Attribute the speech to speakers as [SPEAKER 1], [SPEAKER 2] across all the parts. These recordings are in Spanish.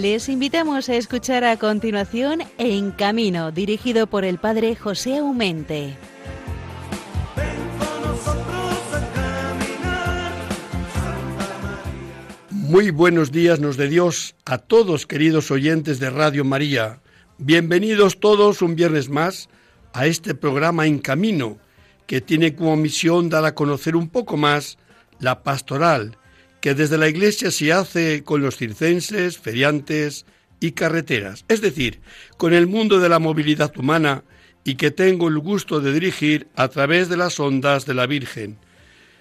[SPEAKER 1] Les invitamos a escuchar a continuación En Camino, dirigido por el padre José Aumente.
[SPEAKER 2] Muy buenos días nos de Dios a todos queridos oyentes de Radio María. Bienvenidos todos un viernes más a este programa En Camino, que tiene como misión dar a conocer un poco más la pastoral que desde la Iglesia se hace con los circenses, feriantes y carreteras, es decir, con el mundo de la movilidad humana y que tengo el gusto de dirigir a través de las ondas de la Virgen.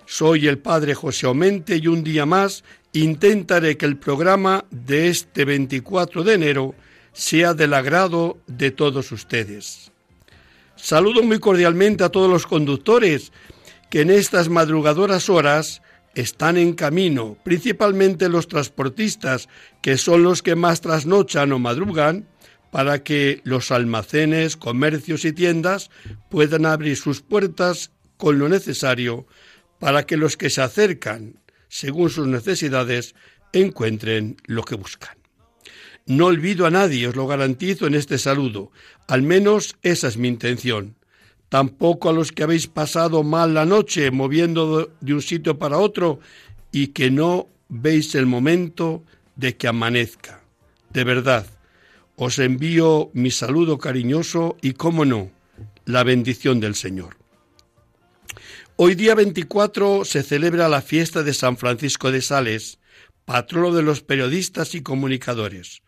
[SPEAKER 2] Soy el Padre José Aumente y un día más intentaré que el programa de este 24 de enero sea del agrado de todos ustedes. Saludo muy cordialmente a todos los conductores que en estas madrugadoras horas están en camino, principalmente los transportistas, que son los que más trasnochan o madrugan, para que los almacenes, comercios y tiendas puedan abrir sus puertas con lo necesario para que los que se acercan, según sus necesidades, encuentren lo que buscan. No olvido a nadie, os lo garantizo en este saludo, al menos esa es mi intención tampoco a los que habéis pasado mal la noche moviendo de un sitio para otro y que no veis el momento de que amanezca. De verdad, os envío mi saludo cariñoso y, cómo no, la bendición del Señor. Hoy día 24 se celebra la fiesta de San Francisco de Sales, patrono de los periodistas y comunicadores.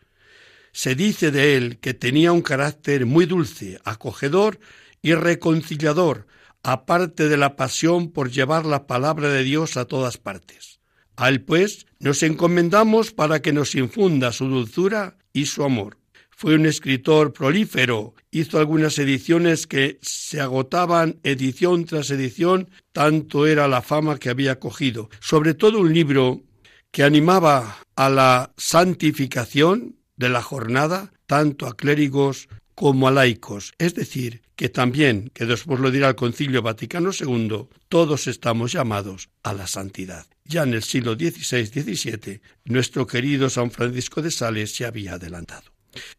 [SPEAKER 2] Se dice de él que tenía un carácter muy dulce, acogedor y reconciliador, aparte de la pasión por llevar la palabra de Dios a todas partes. A él, pues, nos encomendamos para que nos infunda su dulzura y su amor. Fue un escritor prolífero, hizo algunas ediciones que se agotaban edición tras edición, tanto era la fama que había cogido. Sobre todo un libro que animaba a la santificación de la jornada, tanto a clérigos como a laicos, es decir, que también, que después lo dirá el Concilio Vaticano II, todos estamos llamados a la santidad. Ya en el siglo XVI-XVII, nuestro querido San Francisco de Sales se había adelantado.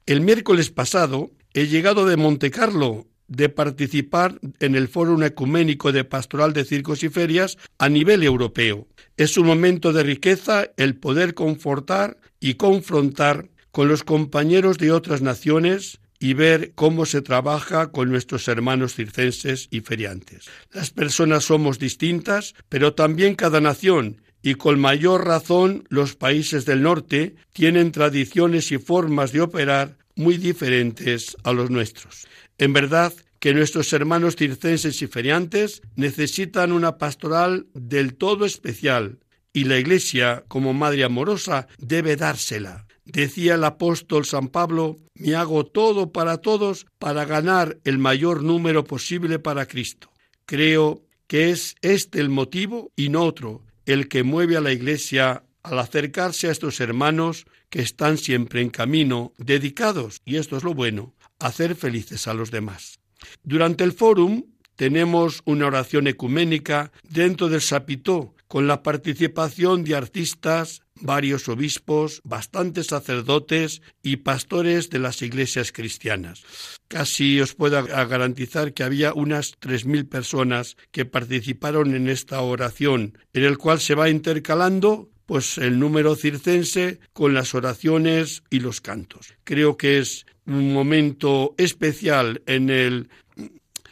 [SPEAKER 2] El miércoles pasado he llegado de Montecarlo de participar en el Foro Ecuménico de Pastoral de Circos y Ferias a nivel europeo. Es un momento de riqueza el poder confortar y confrontar con los compañeros de otras naciones y ver cómo se trabaja con nuestros hermanos circenses y feriantes. Las personas somos distintas, pero también cada nación, y con mayor razón los países del norte, tienen tradiciones y formas de operar muy diferentes a los nuestros. En verdad que nuestros hermanos circenses y feriantes necesitan una pastoral del todo especial, y la Iglesia, como Madre amorosa, debe dársela. Decía el apóstol San Pablo, me hago todo para todos para ganar el mayor número posible para Cristo. Creo que es este el motivo y no otro el que mueve a la Iglesia al acercarse a estos hermanos que están siempre en camino, dedicados, y esto es lo bueno, a hacer felices a los demás. Durante el fórum tenemos una oración ecuménica dentro del Sapitó, con la participación de artistas, varios obispos, bastantes sacerdotes y pastores de las iglesias cristianas. Casi os puedo garantizar que había unas tres mil personas que participaron en esta oración, en el cual se va intercalando pues el número circense con las oraciones y los cantos. Creo que es un momento especial en el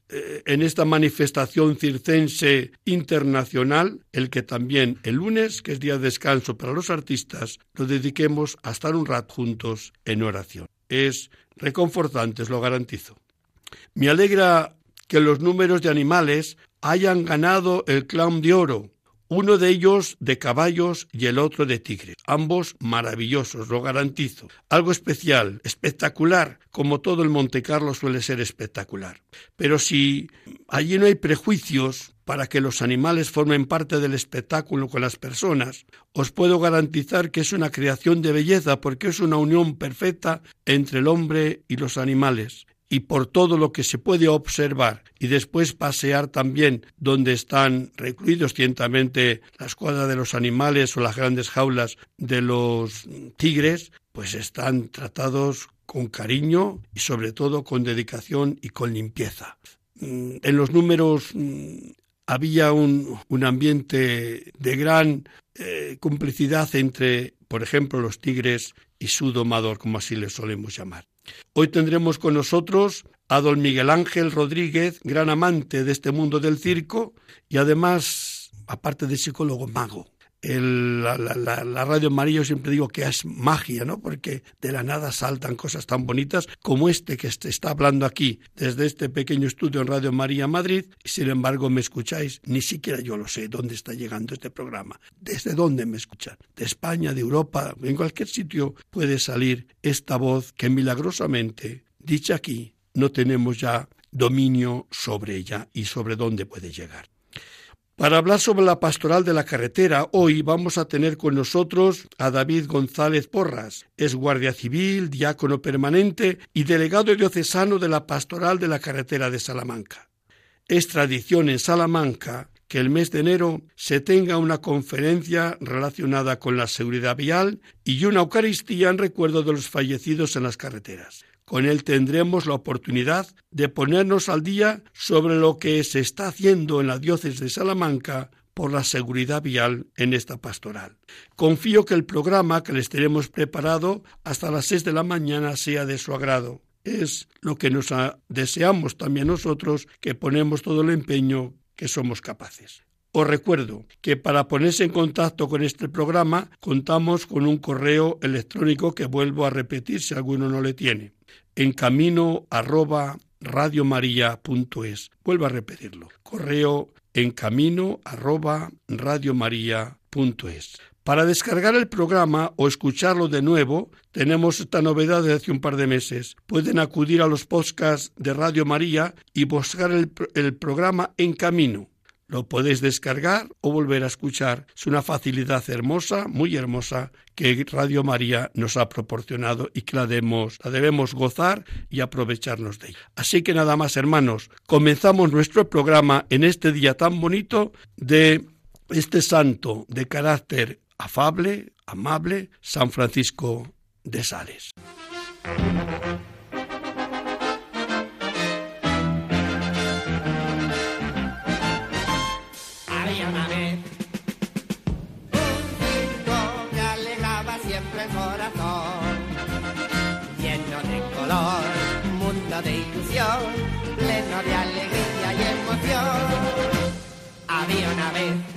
[SPEAKER 2] en esta manifestación circense internacional, el que también el lunes, que es día de descanso para los artistas, lo dediquemos a estar un rato juntos en oración. Es reconfortante, os lo garantizo. Me alegra que los números de animales hayan ganado el clown de oro, uno de ellos de caballos y el otro de tigres. Ambos maravillosos, lo garantizo. Algo especial, espectacular, como todo el Monte Carlo suele ser espectacular. Pero si allí no hay prejuicios para que los animales formen parte del espectáculo con las personas, os puedo garantizar que es una creación de belleza porque es una unión perfecta entre el hombre y los animales y por todo lo que se puede observar y después pasear también donde están recluidos ciertamente la escuadra de los animales o las grandes jaulas de los tigres, pues están tratados con cariño y sobre todo con dedicación y con limpieza. Mm, en los números mm, había un, ambiente de gran eh, complicidad entre, por ejemplo, los tigres y su domador, como así le solemos llamar. Hoy tendremos con nosotros a don Miguel Ángel Rodríguez, gran amante de este mundo del circo y además, aparte de psicólogo, mago la, la, radio María yo siempre digo que es magia, ¿no? Porque de la nada saltan cosas tan bonitas como este que está hablando aquí desde este pequeño estudio en Radio María Madrid sin embargo me escucháis, ni siquiera yo lo sé dónde está llegando este programa, desde dónde me escuchan, de España, de Europa, en cualquier sitio puede salir esta voz que milagrosamente, dicha aquí, no tenemos ya dominio sobre ella y sobre dónde puede llegar. Para hablar sobre la pastoral de la carretera, hoy vamos a tener con nosotros a David González Porras. Es guardia civil, diácono permanente y delegado diocesano de la pastoral de la carretera de Salamanca. Es tradición en Salamanca que el mes de enero se tenga una conferencia relacionada con la seguridad vial y una Eucaristía en recuerdo de los fallecidos en las carreteras. Con él tendremos la oportunidad de ponernos al día sobre lo que se está haciendo en la diócesis de Salamanca por la seguridad vial en esta pastoral. Confío que el programa que les tenemos preparado hasta las seis de la mañana sea de su agrado. Es lo que nos deseamos también nosotros, que ponemos todo el empeño que somos capaces. Os recuerdo que para ponerse en contacto con este programa contamos con un correo electrónico que vuelvo a repetir si alguno no le tiene en camino arroba radiomaria.es. Vuelvo a repetirlo. Correo en camino. Para descargar el programa o escucharlo de nuevo, tenemos esta novedad de hace un par de meses. Pueden acudir a los podcasts de Radio María y buscar el programa En Camino. Lo podéis descargar o volver a escuchar. Es una facilidad hermosa, muy hermosa, que Radio María nos ha proporcionado y que la debemos, la debemos gozar y aprovecharnos de ella. Así que nada más, hermanos, comenzamos nuestro programa en este día tan bonito de este santo de carácter afable, amable, San Francisco de Sales.
[SPEAKER 3] De alegría y emoción. Había una vez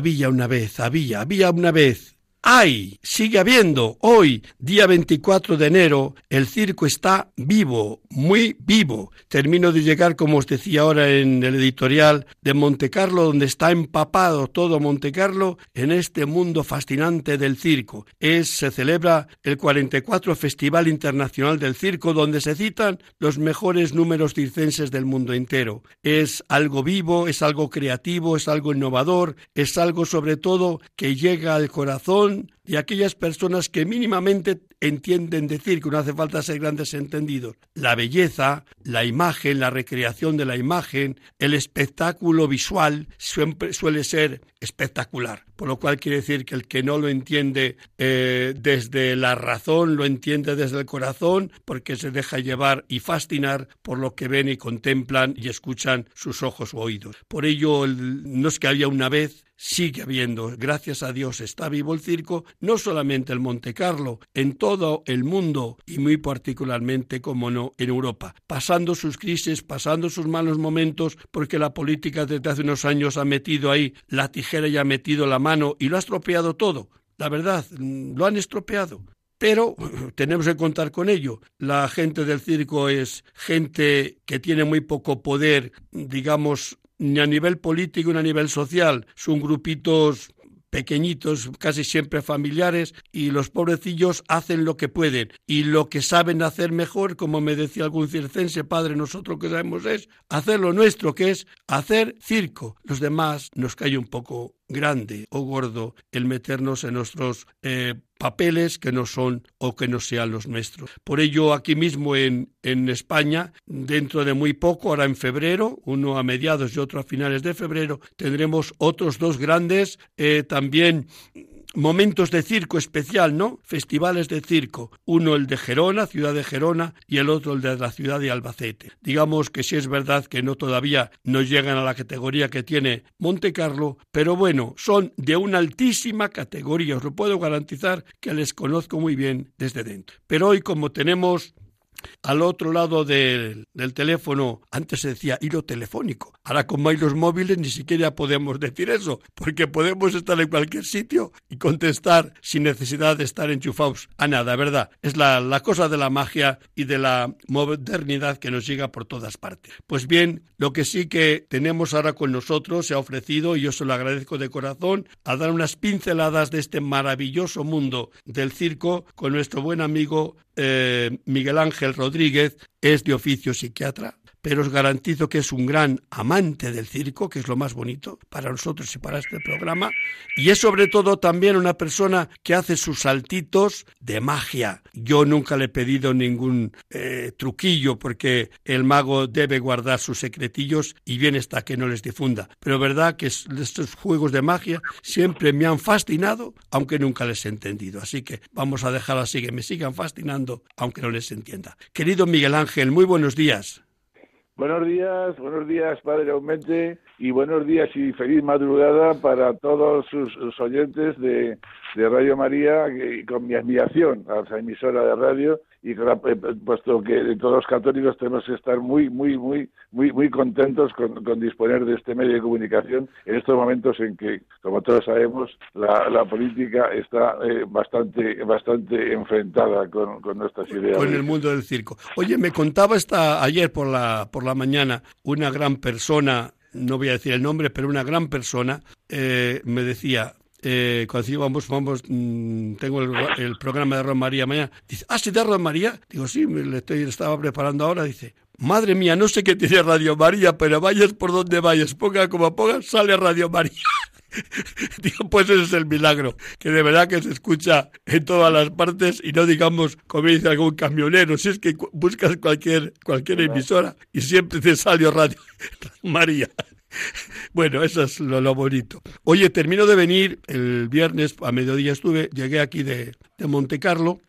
[SPEAKER 2] Había una vez, había, había una vez ¡Ay! Sigue habiendo. Hoy, día 24 de enero, el circo está vivo, muy vivo. Termino de llegar, como os decía ahora en el editorial, de Montecarlo, donde está empapado todo Montecarlo en este mundo fascinante del circo. Es, se celebra el 44 Festival Internacional del Circo, donde se citan los mejores números circenses del mundo entero. Es algo vivo, es algo creativo, es algo innovador, es algo sobre todo que llega al corazón y aquellas personas que mínimamente entienden decir que no hace falta ser grandes entendidos. La belleza, la imagen, la recreación de la imagen, el espectáculo visual siempre suele ser espectacular. por lo cual quiere decir que el que no lo entiende eh, desde la razón, lo entiende desde el corazón, porque se deja llevar y fascinar por lo que ven y contemplan y escuchan sus ojos o oídos. Por ello, no es que había una vez, sigue habiendo, gracias a Dios está vivo el circo, no solamente el Monte Carlo, en todo el mundo y muy particularmente, como no, en Europa, pasando sus crisis, pasando sus malos momentos, porque la política desde hace unos años ha metido ahí la tijera y ha metido la mano y lo ha estropeado todo. La verdad, mm, lo han estropeado pero tenemos que contar con ello. La gente del circo es gente que tiene muy poco poder, digamos, ni a nivel político ni a nivel social. Son grupitos pequeñitos, casi siempre familiares, y los pobrecillos hacen lo que pueden. Y lo que saben hacer mejor, como me decía algún circense, padre, nosotros que sabemos es hacer lo nuestro, que es hacer circo. Los demás nos cae un poco grande o gordo el meternos en nuestros eh, papeles que no son o que no sean los nuestros. Por ello, aquí mismo en, en España, dentro de muy poco, ahora en febrero, uno a mediados y otro a finales de febrero, tendremos otros dos grandes eh, también momentos de circo especial, ¿no? Festivales de circo. Uno el de Gerona, ciudad de Gerona, y el otro el de la ciudad de Albacete. Digamos que sí es verdad que no todavía no llegan a la categoría que tiene Monte Carlo, pero bueno, son de una altísima categoría. Os lo puedo garantizar que les conozco muy bien desde dentro. Pero hoy, como tenemos al otro lado del, teléfono, antes se decía hilo telefónico. Ahora con los móviles ni siquiera podemos decir eso, porque podemos estar en cualquier sitio y contestar sin necesidad de estar enchufados a nada, ¿verdad? Es la, la cosa de la magia y de la modernidad que nos llega por todas partes. Pues bien, lo que sí que tenemos ahora con nosotros se ha ofrecido, y yo se lo agradezco de corazón, a dar unas pinceladas de este maravilloso mundo del circo con nuestro buen amigo eh, Miguel Ángel Rodríguez es de oficio psiquiatra, pero os garantizo que es un gran amante del circo, que es lo más bonito para nosotros y para este programa, y es sobre todo también una persona que hace sus saltitos de magia. Yo nunca le he pedido ningún eh, truquillo porque el mago debe guardar sus secretillos y bien está que no les difunda. Pero verdad que estos juegos de magia siempre me han fascinado, aunque nunca les he entendido. Así que vamos a dejar así que me sigan fascinando, aunque no les entienda. Querido Miguel Ángel, muy buenos días.
[SPEAKER 4] Buenos días, buenos días, Padre Aumente, y buenos días y feliz madrugada para todos sus, oyentes de, de, Radio María, y con mi admiración a esa emisora de radio y eh, puesto que todos los católicos tenemos que estar muy muy muy muy muy contentos con, disponer de este medio de comunicación en estos momentos en que como todos sabemos la, política está eh, bastante bastante enfrentada con, nuestras ideas
[SPEAKER 2] con el mundo del circo. Oye me contaba esta ayer por la por la mañana una gran persona no voy a decir el nombre, pero una gran persona, eh, me decía, eh, cuando vamos, vamos, mm, tengo el, programa de Romaría mañana, dice, ah, ¿sí de Romaría? Digo, sí, me le estoy, estaba preparando ahora, dice, madre mía, no sé qué tiene Radio María, pero vayas por donde vayas, ponga como ponga, sale Radio María. Digo, pues ese es el milagro, que de verdad que se escucha en todas las partes y no digamos, como dice algún camionero, si es que buscas cualquier, cualquier emisora y siempre te sale Radio María. Bueno, eso es lo, bonito. Oye, termino de venir, el viernes a mediodía estuve, llegué aquí de, de Monte Carlo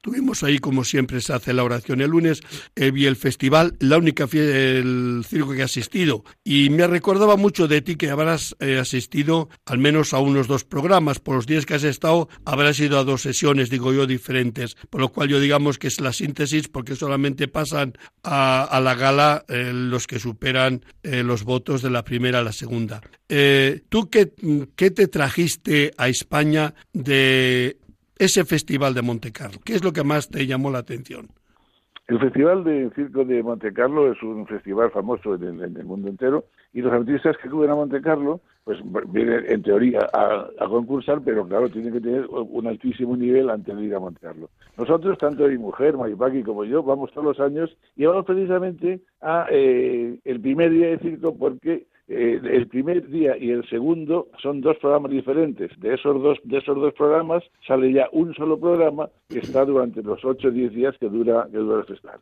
[SPEAKER 2] Tuvimos ahí, como siempre se hace la oración el lunes, eh, vi el festival, la única el circo que he asistido. Y me recordaba mucho de ti que habrás eh, asistido al menos a unos dos programas. Por los días que has estado, habrás ido a dos sesiones, digo yo, diferentes. Por lo cual yo digamos que es la síntesis, porque solamente pasan a, la gala eh, los que superan los votos de la primera a la segunda. ¿Tú qué, qué te trajiste a España de ese festival de Monte Carlo? ¿Qué es lo que más te llamó la atención?
[SPEAKER 4] El Festival de Circo de Monte Carlo es un festival famoso en el, mundo entero y los artistas que acuden a Monte Carlo pues vienen en teoría a, concursar, pero claro, tienen que tener un altísimo nivel antes de ir a Monte Carlo. Nosotros, tanto mi mujer, Maripaki como yo, vamos todos los años y vamos precisamente a eh, el primer día de circo porque eh, el primer día y el segundo son dos programas diferentes. De esos dos, de esos dos programas sale ya un solo programa que está durante los ocho o diez días que dura, que dura el festival.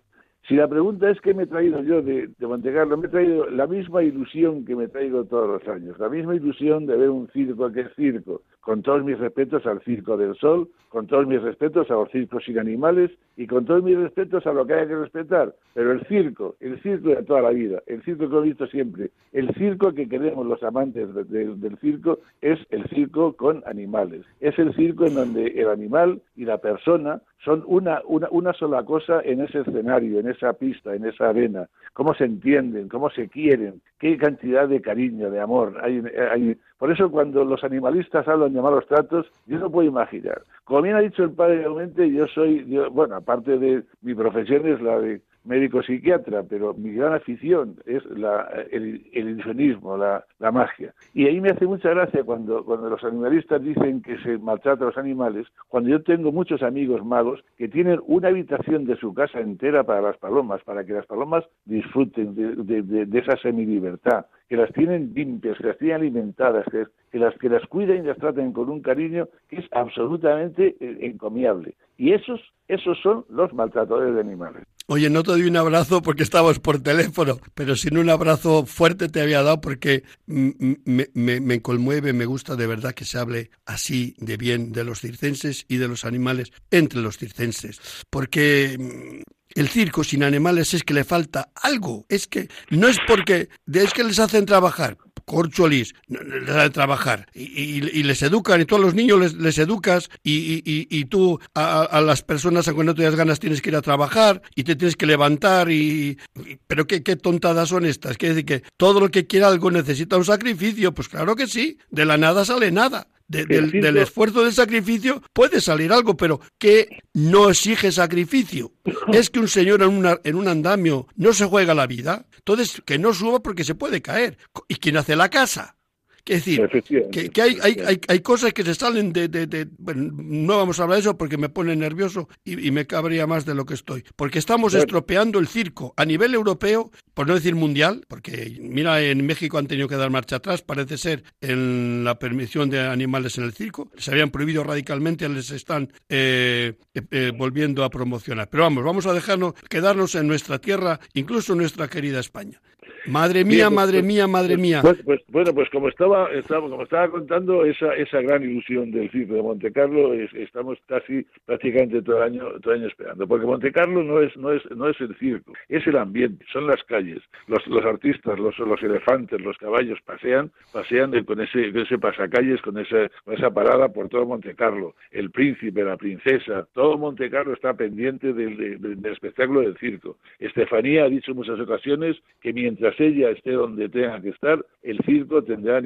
[SPEAKER 4] Si la pregunta es qué me he traído yo de, de Monte Carlo, me he traído la misma ilusión que me traigo todos los años, la misma ilusión de ver un circo que es circo, con todos mis respetos al Circo del Sol, con todos mis respetos a los circos sin animales y con todos mis respetos a lo que haya que respetar. Pero el circo, el circo de toda la vida, el circo que he visto siempre, el circo que queremos los amantes del circo es el circo con animales. Es el circo en donde el animal y la persona son una, una, una sola cosa en ese escenario, en esa pista, en esa arena. Cómo se entienden, cómo se quieren, qué cantidad de cariño, de amor hay, hay. Por eso cuando los animalistas hablan de malos tratos, yo no puedo imaginar. Como bien ha dicho el padre Aumente, yo soy, yo, bueno, aparte de mi profesión es la de médico psiquiatra, pero mi gran afición es la, el, el ilusionismo, la, magia. Y ahí me hace mucha gracia cuando, cuando los animalistas dicen que se maltrata a los animales, cuando yo tengo muchos amigos magos que tienen una habitación de su casa entera para las palomas, para que las palomas disfruten de, de, de, de esa semilibertad, que las tienen limpias, que las tienen alimentadas, que, las, que las cuiden y las traten con un cariño que es absolutamente eh, encomiable. Y esos, esos son los maltratadores de animales.
[SPEAKER 2] Oye, no te doy un abrazo porque estabas por teléfono, pero sin un abrazo fuerte te había dado porque me, me, me, conmueve, me gusta de verdad que se hable así de bien de los circenses y de los animales entre los circenses. Porque el circo sin animales es que le falta algo. Es que no es porque es que les hacen trabajar. Corcholis, les hacen trabajar y, y, les educan y todos los niños les, educas y, tú a, a, las personas aunque no tengas ganas tienes que ir a trabajar y te tienes que levantar y pero qué, qué tontadas son estas. Quiere decir que todo lo que quiera algo necesita un sacrificio. Pues claro que sí, de la nada sale nada. De, del, del, esfuerzo del sacrificio puede salir algo, pero que no exige sacrificio. Es que un señor en, una, en un andamio no se juega la vida. Entonces, que no suba porque se puede caer. ¿Y quién hace la casa? Es decir, que, que hay, hay, hay, hay, cosas que se salen de, de, de, Bueno, no vamos a hablar de eso porque me pone nervioso y, y me cabría más de lo que estoy. Porque estamos bueno. estropeando el circo a nivel europeo, por no decir mundial, porque mira, en México han tenido que dar marcha atrás, parece ser, en la permisión de animales en el circo. Se habían prohibido radicalmente, les están eh, eh, volviendo a promocionar. Pero vamos, vamos a dejarnos, quedarnos en nuestra tierra, incluso en nuestra querida España. Madre mía, Bien, madre pues, mía, madre
[SPEAKER 4] pues,
[SPEAKER 2] mía.
[SPEAKER 4] Pues, pues, bueno, pues como estaba, estaba, como estaba contando, esa, esa gran ilusión del circo de Monte Carlo, es, estamos casi prácticamente todo el año, todo año esperando, porque Monte Carlo no es, no es, no es el circo, es el ambiente, son las calles, los, los artistas, los, los elefantes, los caballos pasean, pasean con ese, con ese pasacalles, con esa, con esa parada por todo Monte Carlo, el príncipe, la princesa, todo Monte Carlo está pendiente del, del, espectáculo del circo. Estefanía ha dicho en muchas ocasiones que mientras ella esté donde tenga que estar, el circo tendrá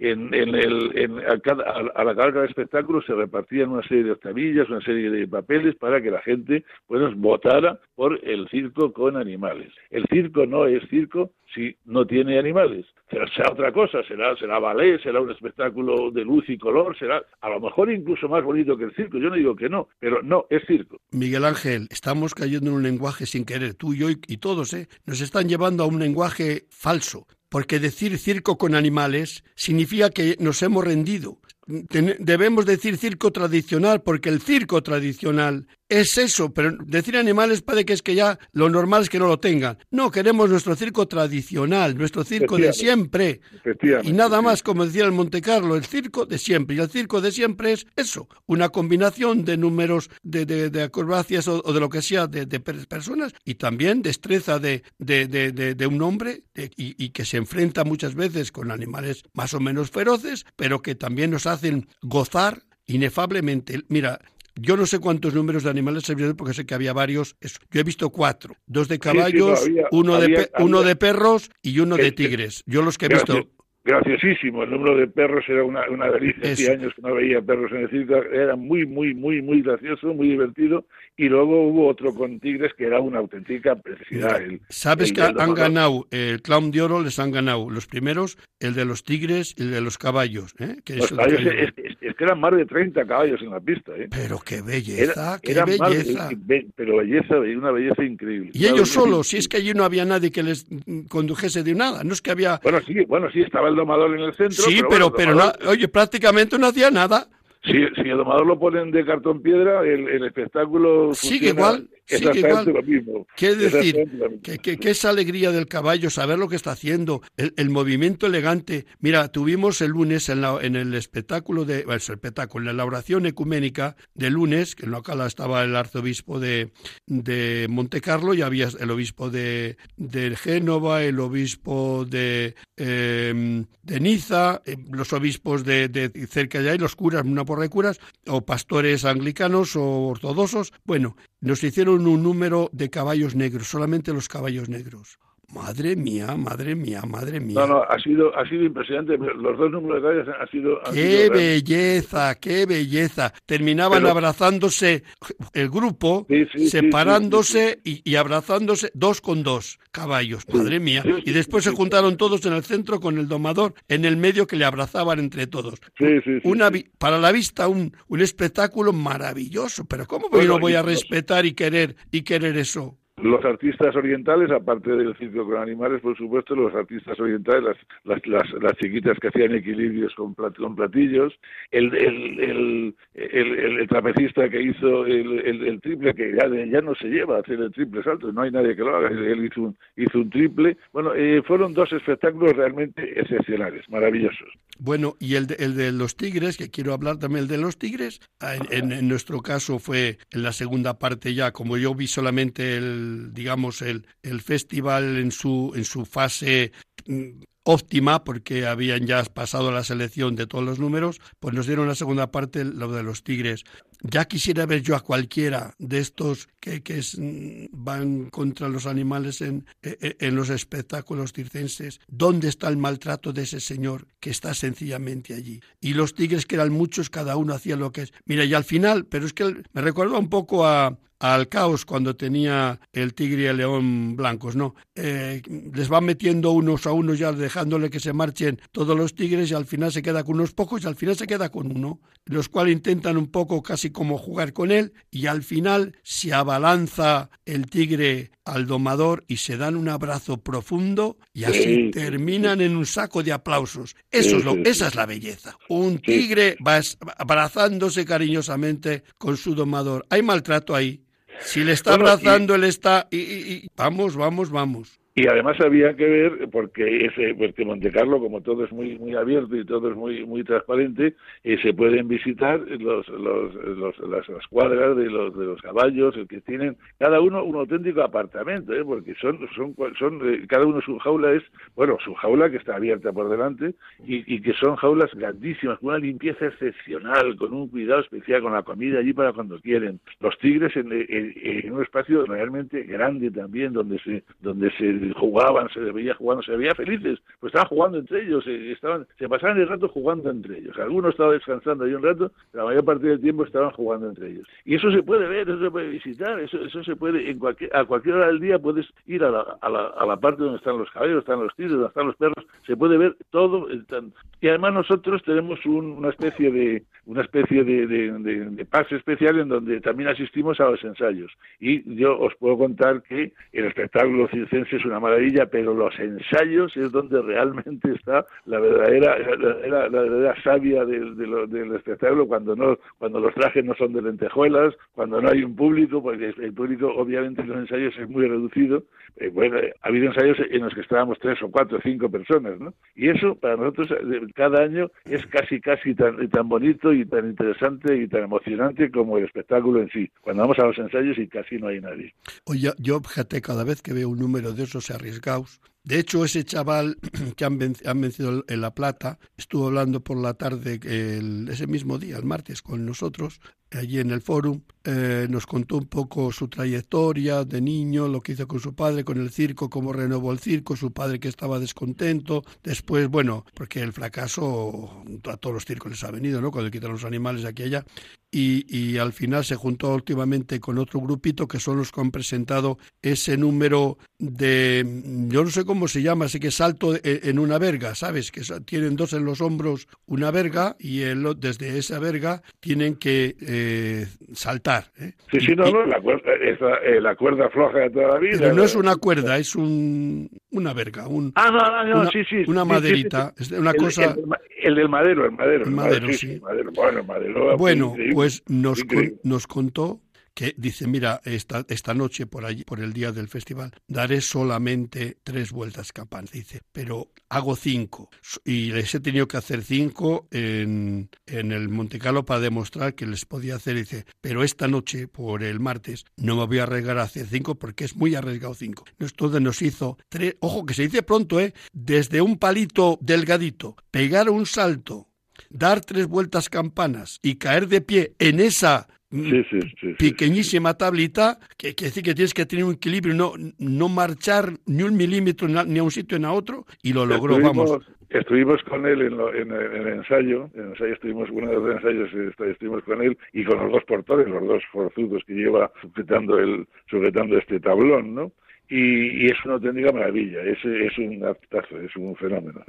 [SPEAKER 4] En, en el, en, a, cada, a, la carga del espectáculo se repartían una serie de octavillas, una serie de papeles para que la gente bueno, votara por el circo con animales. El circo no es circo si no tiene animales. Será, será, otra cosa, será, será ballet, será un espectáculo de luz y color, será a lo mejor incluso más bonito que el circo. Yo no digo que no, pero no, es circo.
[SPEAKER 2] Miguel Ángel, estamos cayendo en un lenguaje sin querer, tú y yo y, y todos, ¿eh? Nos están llevando a un lenguaje falso, porque decir circo con animales significa que nos hemos rendido. Debemos decir circo tradicional, porque el circo tradicional es eso, pero decir animales parece que es que ya lo normal es que no lo tengan. No, queremos nuestro circo tradicional, nuestro circo de siempre. Y nada más, como decía el Monte Carlo, el circo de siempre. Y el circo de siempre es eso, una combinación de números de, de, de acrobacias o, o, de lo que sea de, de personas y también destreza de, de un hombre y, y que se enfrenta muchas veces con animales más o menos feroces, pero que también nos hacen gozar inefablemente. Mira, yo no sé cuántos números de animales había porque sé que había varios. Yo he visto cuatro. Dos de caballos, sí, sí, no, había, uno, había, de pe uno de perros y uno de tigres. Yo los que he visto...
[SPEAKER 4] Graciosísimo, el número de perros era una, una delicia. Hacía años que no veía perros en el circo, era muy, muy, muy, muy gracioso, muy divertido. Y luego hubo otro con tigres que era una auténtica preciosidad. El,
[SPEAKER 2] ¿Sabes el que han ganado, el clown de oro les han ganado los primeros, el de los tigres y el de los caballos? ¿eh?
[SPEAKER 4] Que los caballos es, es, es, que eran más de 30 caballos en la pista. ¿eh?
[SPEAKER 2] Pero qué belleza, era, qué belleza.
[SPEAKER 4] Más, pero belleza, una belleza increíble.
[SPEAKER 2] Y ellos solos, si es que allí no había nadie que les condujese de nada, no es que había...
[SPEAKER 4] Bueno, sí, bueno, sí, estaba el domador en el centro.
[SPEAKER 2] Sí, pero, pero, bueno, pero no, oye, prácticamente no hacía nada.
[SPEAKER 4] Si, si el domador lo ponen de cartón piedra, el, el espectáculo
[SPEAKER 2] sigue igual.
[SPEAKER 4] Exactamente
[SPEAKER 2] igual.
[SPEAKER 4] lo mismo.
[SPEAKER 2] ¿Qué decir? Que, que- que esa alegría del caballo, saber lo que está haciendo, el, el movimiento elegante. Mira, tuvimos el lunes en, la- en el espectáculo de, el espectáculo, en la oración ecuménica de lunes, que en la cala estaba el arzobispo de, de Montecarlo y había el obispo de, de Génova, el obispo de, eh, de Niza, eh, los obispos de, de cerca de ahí, los curas, una porra de curas, o pastores anglicanos o ortodoxos. Bueno, nos hicieron un número de caballos negros, solamente los caballos negros. Madre mía, madre mía, madre mía.
[SPEAKER 4] No, no, ha sido, ha sido impresionante. Los dos números de caballos han sido. han
[SPEAKER 2] ¡Qué
[SPEAKER 4] sido
[SPEAKER 2] belleza, qué belleza! Terminaban
[SPEAKER 4] Pero-
[SPEAKER 2] abrazándose el grupo,
[SPEAKER 4] Sí, sí, sí,
[SPEAKER 2] separándose Y, y abrazándose dos con dos caballos. Madre mía. Y después se juntaron todos en el centro con el domador en el medio que le abrazaban entre todos.
[SPEAKER 4] Sí, sí, sí,
[SPEAKER 2] Una Para la vista un, un espectáculo maravilloso. Pero ¿cómo
[SPEAKER 4] Bueno,
[SPEAKER 2] yo no voy a respetar y querer y querer eso?
[SPEAKER 4] Los artistas orientales, aparte del circo con animales, por supuesto, los artistas orientales, las, las, las, las chiquitas que hacían equilibrios con, con platillos, el, el, el, el, trapecista que hizo el, triple, que ya, ya no se lleva a hacer el triple salto, no hay nadie que lo haga, él hizo un, hizo un triple. Bueno, eh, fueron dos espectáculos realmente excepcionales, maravillosos.
[SPEAKER 2] Bueno, y el de, el de los tigres, que quiero hablar también el de los tigres, en, en- en nuestro caso fue en la segunda parte ya, como yo vi solamente el, digamos, el, el festival en su, en su fase mm, óptima, porque habían ya pasado la selección de todos los números, pues nos dieron la segunda parte lo de los tigres. Ya quisiera ver yo a cualquiera de estos que, que mm, van contra los animales en, en- en los espectáculos circenses. ¿Dónde está el maltrato de ese señor que está sencillamente allí? Y los tigres, que eran muchos, cada uno hacía lo que es. Mira, y al final, pero es que me recuerda un poco a, al caos cuando tenía el tigre y el león blancos, ¿no? Eh, les van metiendo unos a unos ya dejándole que se marchen todos los tigres y al final se queda con unos pocos y al final se queda con uno, los cuales intentan un poco casi como jugar con él y al final se abalanza el tigre al domador y se dan un abrazo profundo y así
[SPEAKER 4] Sí.
[SPEAKER 2] terminan en un saco de aplausos. Eso es lo, esa es la belleza. Un tigre va abrazándose cariñosamente con su domador. Hay maltrato ahí. Si le está
[SPEAKER 4] Bueno, y-
[SPEAKER 2] abrazando, él está... Y- y- vamos, vamos, vamos.
[SPEAKER 4] Y además había que ver, porque ese, porque Monte Carlo, como todo es muy muy abierto y todo es muy muy transparente, eh, se pueden visitar los, los, los- las, las cuadras de los de los caballos, el que tienen cada uno un auténtico apartamento, ¿eh? porque son son son eh, cada uno su jaula es bueno su jaula que está abierta por delante y, y que son jaulas grandísimas con una limpieza excepcional, con un cuidado especial con la comida allí para cuando quieren. Los tigres en, en- en un espacio realmente grande también donde se donde se jugaban, se veía jugando, se veía felices, pues estaban jugando entre ellos, eh, estaban, se pasaban el rato jugando entre ellos. Algunos estaban descansando ahí un rato, la mayor parte del tiempo estaban jugando entre ellos. Y eso se puede ver, eso se puede visitar, eso, eso se puede, en cualquier, a cualquier hora del día puedes ir a la, a, la, a la parte donde están los caballos, están los tigres, donde están los perros, se puede ver todo. Y además nosotros tenemos un- una especie de una especie de, de, de- de pase especial en donde también asistimos a los ensayos. Y yo os puedo contar que el espectáculo circense es una maravilla, pero los ensayos es donde realmente está la verdadera, la, la- la verdadera savia del, de lo- del espectáculo, cuando no cuando los trajes no son de lentejuelas, cuando no hay un público, porque el público obviamente en los ensayos es muy reducido. Eh, bueno, ha habido ensayos en los que estábamos tres o cuatro o cinco personas, ¿no? Y eso para nosotros eh, cada año es casi casi tan, tan bonito y tan interesante y tan emocionante como el espectáculo en sí. Cuando vamos a los ensayos y casi no hay nadie.
[SPEAKER 2] Oye, yo fíjate, cada vez que veo un número de esos arriesgados. De hecho, ese chaval que han, venc- han vencido en La Plata estuvo hablando por la tarde, el- ese mismo día, el martes, con nosotros, allí en el fórum. Eh, nos contó un poco su trayectoria de niño, lo que hizo con su padre, con el circo, cómo renovó el circo, su padre que estaba descontento. Después, bueno, porque el fracaso a todos los circos les ha venido, ¿no? Cuando quitan los animales aquí y allá. Y, y al final se juntó últimamente con otro grupito que son los que han presentado ese número de, yo no sé cómo se llama, así que salto e- en una verga, ¿sabes? Que tienen dos en los hombros una verga y el desde esa verga tienen que eh, saltar. ¿eh?
[SPEAKER 4] Sí, sí, no, no, la cuerda, esa, eh, la cuerda floja de toda la vida.
[SPEAKER 2] Pero no es una cuerda, es un, una verga, un,
[SPEAKER 4] Ah, no, no, no,
[SPEAKER 2] una,
[SPEAKER 4] sí, sí.
[SPEAKER 2] una
[SPEAKER 4] sí, sí,
[SPEAKER 2] maderita,
[SPEAKER 4] sí, sí.
[SPEAKER 2] una
[SPEAKER 4] El-
[SPEAKER 2] cosa...
[SPEAKER 4] El, el del madero, el madero.
[SPEAKER 2] El madero, sí.
[SPEAKER 4] el madero. Bueno, madero.
[SPEAKER 2] Bueno, pues nos, con- nos contó que dice, mira, esta, esta noche por allí, por el día del festival, daré solamente tres vueltas campanas, dice, pero hago cinco. Y les he tenido que hacer cinco en, en el Monte para demostrar que les podía hacer, dice, pero esta noche, por el martes, no me voy a arriesgar a hacer cinco porque es muy arriesgado cinco. Entonces nos hizo tres, ojo que se dice pronto, ¿eh? Desde un palito delgadito, pegar un salto, dar tres vueltas campanas y caer de pie en esa
[SPEAKER 4] Sí, sí, sí,
[SPEAKER 2] pequeñísima tablita, que quiere decir que tienes que tener un equilibrio, no, no marchar ni un milímetro ni a un sitio ni a otro, y lo logró,
[SPEAKER 4] estuvimos,
[SPEAKER 2] vamos.
[SPEAKER 4] Estuvimos con él en, lo, en, el, en, el ensayo, en el ensayo estuvimos, uno de los ensayos estuvimos con él, y con los dos portores, los dos forzudos que lleva sujetando, el, sujetando este tablón, ¿no? Y, y, es una auténtica maravilla, es, es un actazo, es un fenómeno,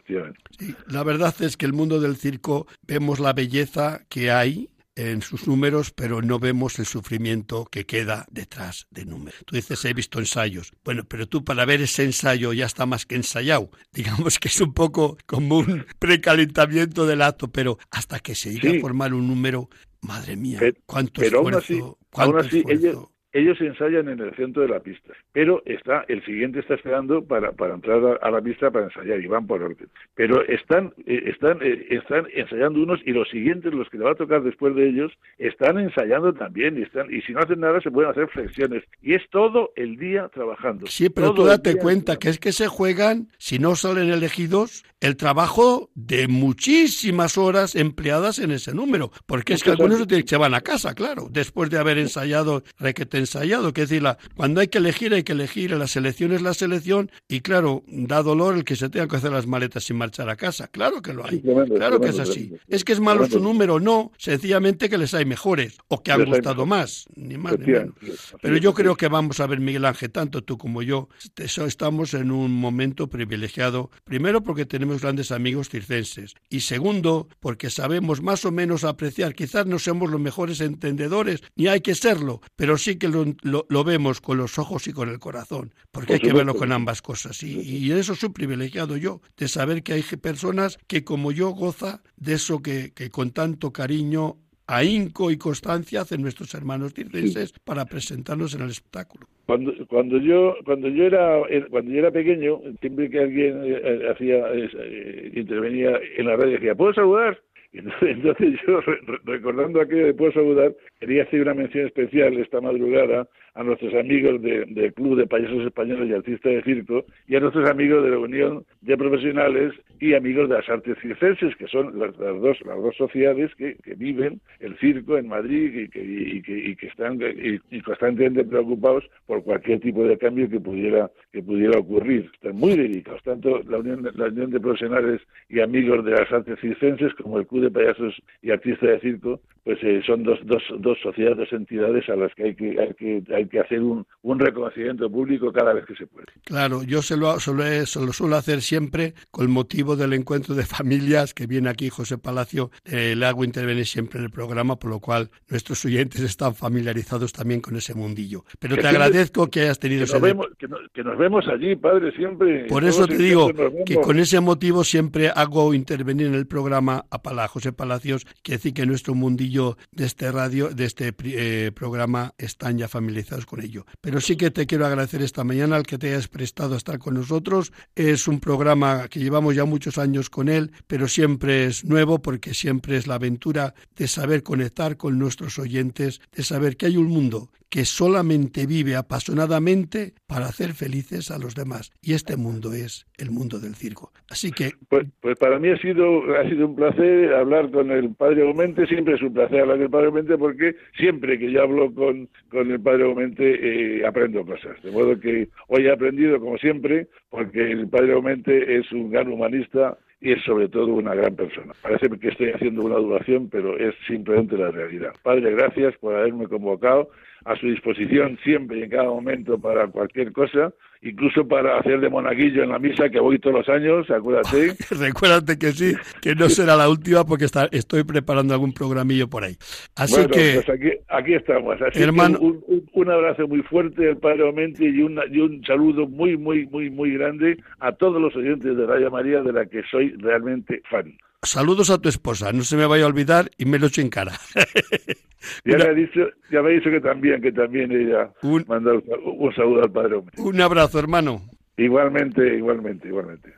[SPEAKER 2] Sí, la verdad es que el mundo del circo vemos la belleza que hay en sus números, pero no vemos el sufrimiento que queda detrás de números. Tú dices, he visto ensayos. Bueno, pero tú para ver ese ensayo ya está más que ensayado. Digamos que es un poco como un precalentamiento del acto, pero hasta que se llegue a formar un número, madre mía, cuánto esfuerzo, cuánto esfuerzo
[SPEAKER 4] ellos ensayan en el centro de la pista, pero está el siguiente está esperando para, para entrar a, la pista para ensayar y van por orden. Pero están eh, están eh, están ensayando unos y los siguientes, los que le va a tocar después de ellos, están ensayando también y están y si no hacen nada se pueden hacer flexiones y es todo el día trabajando.
[SPEAKER 2] Sí, pero tú date cuenta que es que se juegan si no salen elegidos el trabajo de muchísimas horas empleadas en ese número, porque es que algunos se van a casa, claro, después de haber ensayado requete ensayado, que decir, cuando hay que elegir hay que elegir, la selección es la selección. Y claro, da dolor el que se tenga que hacer las maletas sin marchar a casa, claro que lo hay, claro que es así. Es que es malo su número, no, sencillamente que les hay mejores. O que han gustado más, ni más ni menos. Pero yo creo que vamos a ver, Miguel Ángel, tanto tú como yo, estamos en un momento privilegiado, primero porque tenemos grandes amigos circenses. Y segundo, porque sabemos más o menos apreciar. Quizás no seamos los mejores entendedores, ni hay que serlo, pero sí que lo, lo, vemos con los ojos y con el corazón, porque hay que verlo con ambas cosas. Y, y eso soy privilegiado yo, de saber que hay personas que como yo goza de eso que, que con tanto cariño ahínco y constancia hacen nuestros hermanos circenses para presentarnos en el espectáculo.
[SPEAKER 4] Cuando, cuando yo cuando yo era cuando yo era pequeño siempre que alguien eh, eh, hacía eh, intervenía en la radio decía puedo saludar entonces yo recordando aquello de puedo saludar quería hacer una mención especial esta madrugada a nuestros amigos del Club de Payasos Españoles y Artistas de Circo y a nuestros amigos de la Unión de Profesionales y amigos de las artes circenses, que son las, dos, las dos sociedades que, viven el circo en Madrid y que, y que, que están y, constantemente preocupados por cualquier tipo de cambio que pudiera, que pudiera ocurrir. Están muy dedicados, tanto la Unión, la Unión de Profesionales y amigos de las artes circenses como el Club de Payasos y Artistas de Circo, pues eh, son dos, dos, dos sociedades, dos entidades a las que hay que, hay que, hay que hacer un, un reconocimiento público cada vez que se puede.
[SPEAKER 2] Claro, yo se lo, se lo suelo hacer siempre con motivo del encuentro de familias que viene aquí José Palacio. Eh, le hago intervenir siempre en el programa, por lo cual nuestros oyentes están familiarizados también con ese mundillo. Pero te agradezco que hayas tenido
[SPEAKER 4] que nos, vemos, que, nos vemos allí, padre, siempre.
[SPEAKER 2] Por eso te digo que con ese motivo siempre hago intervenir en el programa a Pala, José Palacios, que decir que nuestro mundillo de este radio, de este eh, programa, están ya familiarizados con ello. Pero sí que te quiero agradecer esta mañana al que te hayas prestado a estar con nosotros. Es un programa que llevamos ya muchos años con él, pero siempre es nuevo porque siempre es la aventura de saber conectar con nuestros oyentes, de saber que hay un mundo que solamente vive apasionadamente para hacer felices a los demás. Y este mundo es el mundo del circo. Así que...
[SPEAKER 4] Pues, pues para mí ha sido, ha sido un placer hablar con el Padre Aumente, siempre es un placer hablar con el Padre Aumente porque siempre que yo hablo con, con el Padre Aumente eh, aprendo cosas. De modo que hoy he aprendido, como siempre, porque el Padre Aumente es un gran humanista y es sobre todo una gran persona. Parece que estoy haciendo una duración, pero es simplemente la realidad. Padre, gracias por haberme convocado a su disposición siempre y en cada momento para cualquier cosa, incluso para hacer de monaguillo en la misa que voy todos los años, acuérdate.
[SPEAKER 2] Recuérdate que sí, que no será la última porque está, estoy preparando algún programillo por ahí. Así que...
[SPEAKER 4] Pues aquí, aquí, estamos. Así hermano... un, un, abrazo muy fuerte al Padre Aumente y, una, y un saludo muy, muy, muy, muy grande a todos los oyentes de Radio María de la que soy realmente fan.
[SPEAKER 2] Saludos a tu esposa, no se me vaya a olvidar y me lo echo en cara.
[SPEAKER 4] ya, me ha dicho, ya me ha dicho que también, que también ella un, manda un, saludo al padre hombre.
[SPEAKER 2] Un abrazo, hermano.
[SPEAKER 4] Igualmente, igualmente, igualmente.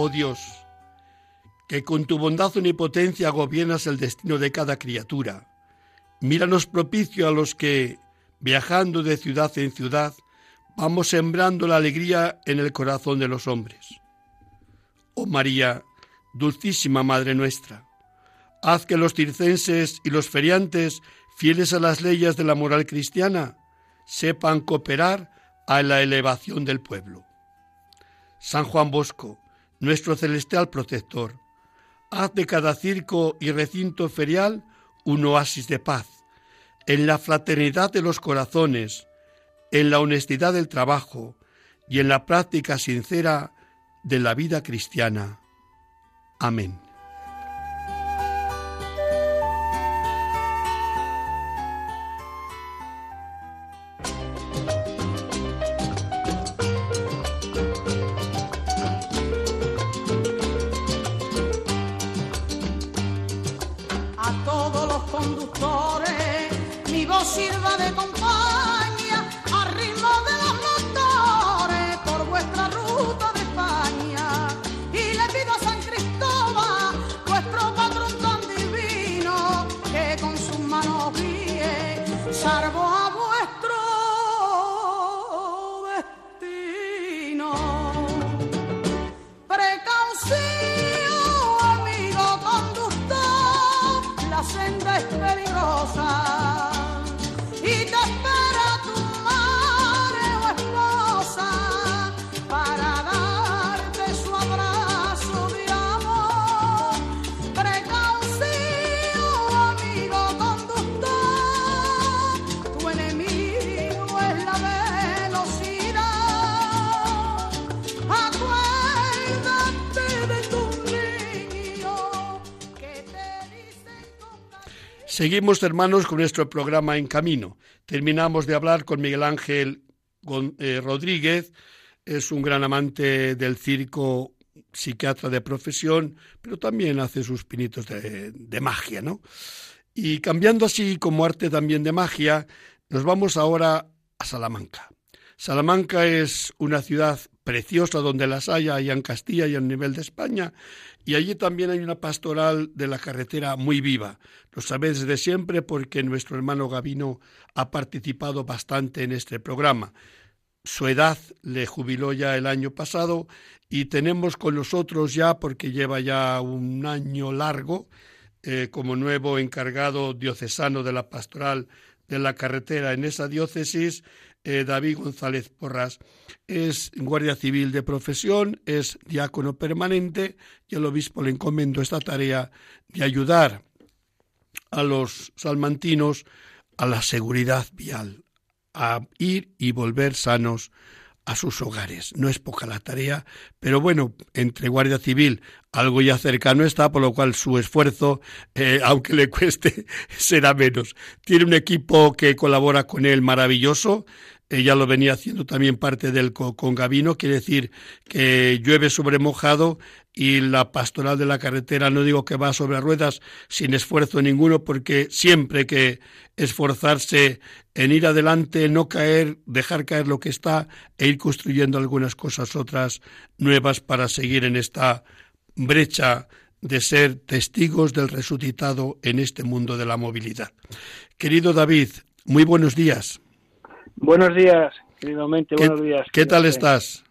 [SPEAKER 2] Oh Dios, que con tu bondad omnipotencia gobiernas el destino de cada criatura. Míranos propicio a los que, viajando de ciudad en ciudad, vamos sembrando la alegría en el corazón de los hombres. Oh María, dulcísima Madre nuestra, haz que los circenses y los feriantes, fieles a las leyes de la moral cristiana, sepan cooperar a la elevación del pueblo. San Juan Bosco, nuestro celestial protector, Haz de cada circo y recinto ferial un oasis de paz, en la fraternidad de los corazones, en la honestidad del trabajo y en la práctica sincera de la vida cristiana. Amén. a todos los conductores, mi voz sirva de compás. Seguimos, hermanos, con nuestro programa En Camino. Terminamos de hablar con Miguel Ángel eh, Rodríguez, es un gran amante del circo, psiquiatra de profesión, pero también hace sus pinitos de, de magia, ¿no? Y cambiando así como arte también de magia, nos vamos ahora a Salamanca. Salamanca es una ciudad preciosa donde las haya, allá en Castilla y a nivel de España, y allí también hay una pastoral de la carretera muy viva. Lo sabéis desde siempre porque nuestro hermano Gavino ha participado bastante en este programa. Su edad le jubiló ya el año pasado y tenemos con nosotros ya, porque lleva ya un año largo, eh, como nuevo encargado diocesano de la pastoral de la carretera en esa diócesis, eh, David González Porras. Es guardia civil de profesión, es diácono permanente y el obispo le encomendó esta tarea de ayudar a los salmantinos a la seguridad vial, a ir y volver sanos a sus hogares. No es poca la tarea, pero bueno, entre Guardia Civil algo ya cercano está, por lo cual su esfuerzo, eh, aunque le cueste, será menos. Tiene un equipo que colabora con él maravilloso, ella lo venía haciendo también parte del con Gavino, quiere decir que llueve sobre mojado y la pastoral de la carretera no digo que va sobre ruedas sin esfuerzo ninguno porque siempre que esforzarse en ir adelante, no caer, dejar caer lo que está e ir construyendo algunas cosas otras nuevas para seguir en esta brecha de ser testigos del resucitado en este mundo de la movilidad. Querido David, muy buenos días.
[SPEAKER 5] Buenos días, queridamente, buenos días.
[SPEAKER 2] ¿Qué tal estás?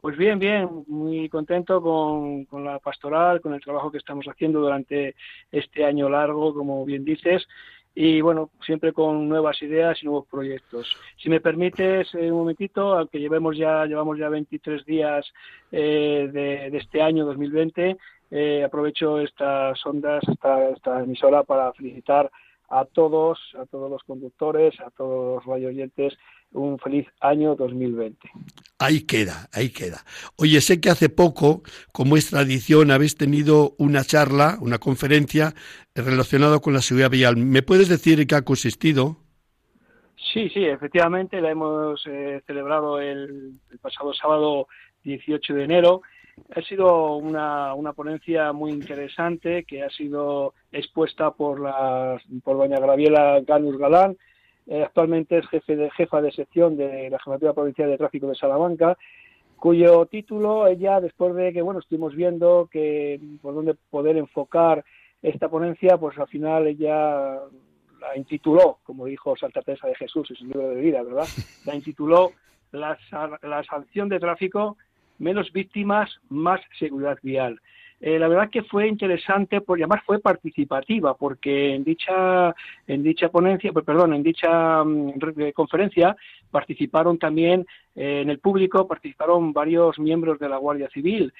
[SPEAKER 5] Pues bien, bien, muy contento con, con, la pastoral, con el trabajo que estamos haciendo durante este año largo, como bien dices, y bueno, siempre con nuevas ideas y nuevos proyectos. Si me permites eh, un momentito, aunque llevemos ya, llevamos ya 23 días eh, de, de, este año 2020, eh, aprovecho estas ondas, esta, esta emisora para felicitar a todos, a todos los conductores, a todos los radioyentes, un feliz año 2020.
[SPEAKER 2] Ahí queda, ahí queda. Oye, sé que hace poco, como es tradición, habéis tenido una charla, una conferencia relacionada con la seguridad vial. ¿Me puedes decir en qué ha consistido?
[SPEAKER 5] Sí, sí, efectivamente, la hemos eh, celebrado el, pasado sábado 18 de enero. Ha sido una, una ponencia muy interesante que ha sido expuesta por, la, por doña Graviela Ganus Galán, eh, actualmente es jefe de, jefa de sección de la Jefatura Provincial de Tráfico de Salamanca, cuyo título ella, después de que bueno estuvimos viendo que por dónde poder enfocar esta ponencia, pues al final ella la intituló, como dijo Santa Teresa de Jesús en su libro de vida, ¿verdad? La intituló la, la sanción de tráfico, menos víctimas, más seguridad vial. Eh, la verdad que fue interesante, porque además fue participativa, porque en dicha, en dicha ponencia, perdón, en dicha mm, conferencia participaron también eh, en el público, participaron varios miembros de la Guardia Civil,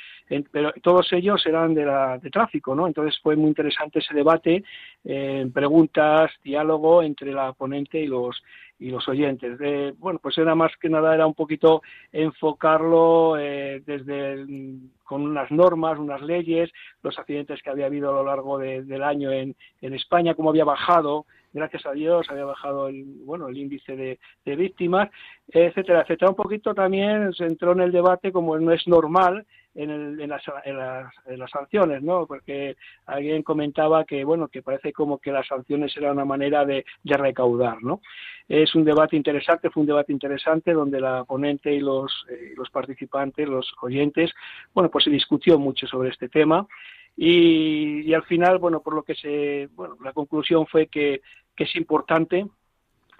[SPEAKER 5] pero todos ellos eran de, la, de tráfico, ¿no? Entonces fue muy interesante ese debate, eh, preguntas, diálogo entre la ponente y los y los oyentes. bueno, pues era más que nada era un poquito enfocarlo eh, desde con unas normas, unas leyes, los accidentes que había habido a lo largo del año en, en España, cómo había bajado gracias a Dios había bajado el bueno el índice de, víctimas etcétera etcétera. Un poquito también se entró en el debate como no es normal en, el, en, las, en, las, en, las, sanciones no porque alguien comentaba que bueno que parece como que las sanciones eran una manera de, recaudar no es un debate interesante fue un debate interesante donde la ponente y los eh, los participantes los oyentes bueno pues se discutió mucho sobre este tema y, al final, bueno, por lo que se, bueno, la conclusión fue que, es importante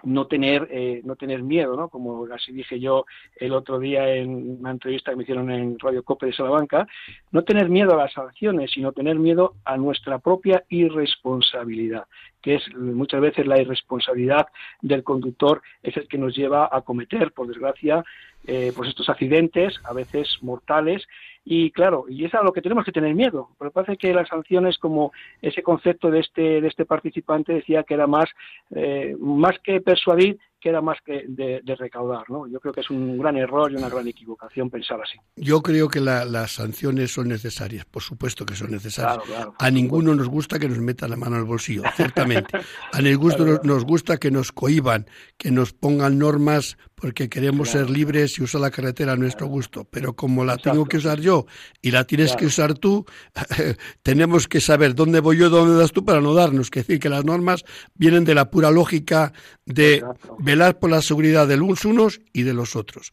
[SPEAKER 5] no tener eh, no tener miedo no como así dije yo el otro día en una entrevista que me hicieron en Radio Cope de Salamanca no tener miedo a las sanciones sino tener miedo a nuestra propia irresponsabilidad que es muchas veces la irresponsabilidad del conductor es el que nos lleva a cometer por desgracia eh, pues estos accidentes a veces mortales y claro, y es a lo que tenemos que tener miedo. Pero parece que las sanciones, como ese concepto de este, de este participante, decía que era más, eh, más que persuadir, que era más que de, recaudar. ¿no? Yo creo que es un gran error y una gran equivocación pensar así.
[SPEAKER 2] Yo creo que las sanciones son necesarias, por supuesto que son necesarias. a ninguno nos gusta que nos metan la mano al bolsillo, ciertamente. A ninguno nos gusta que nos cohiban, que nos pongan normas porque queremos ser libres y usar la carretera a nuestro gusto. Pero como la tengo que usar yo y la tienes que usar tú, tenemos que saber dónde voy yo, dónde das tú para no darnos. Que decir que las normas vienen de la pura lógica de velar por la seguridad de los unos y de los otros.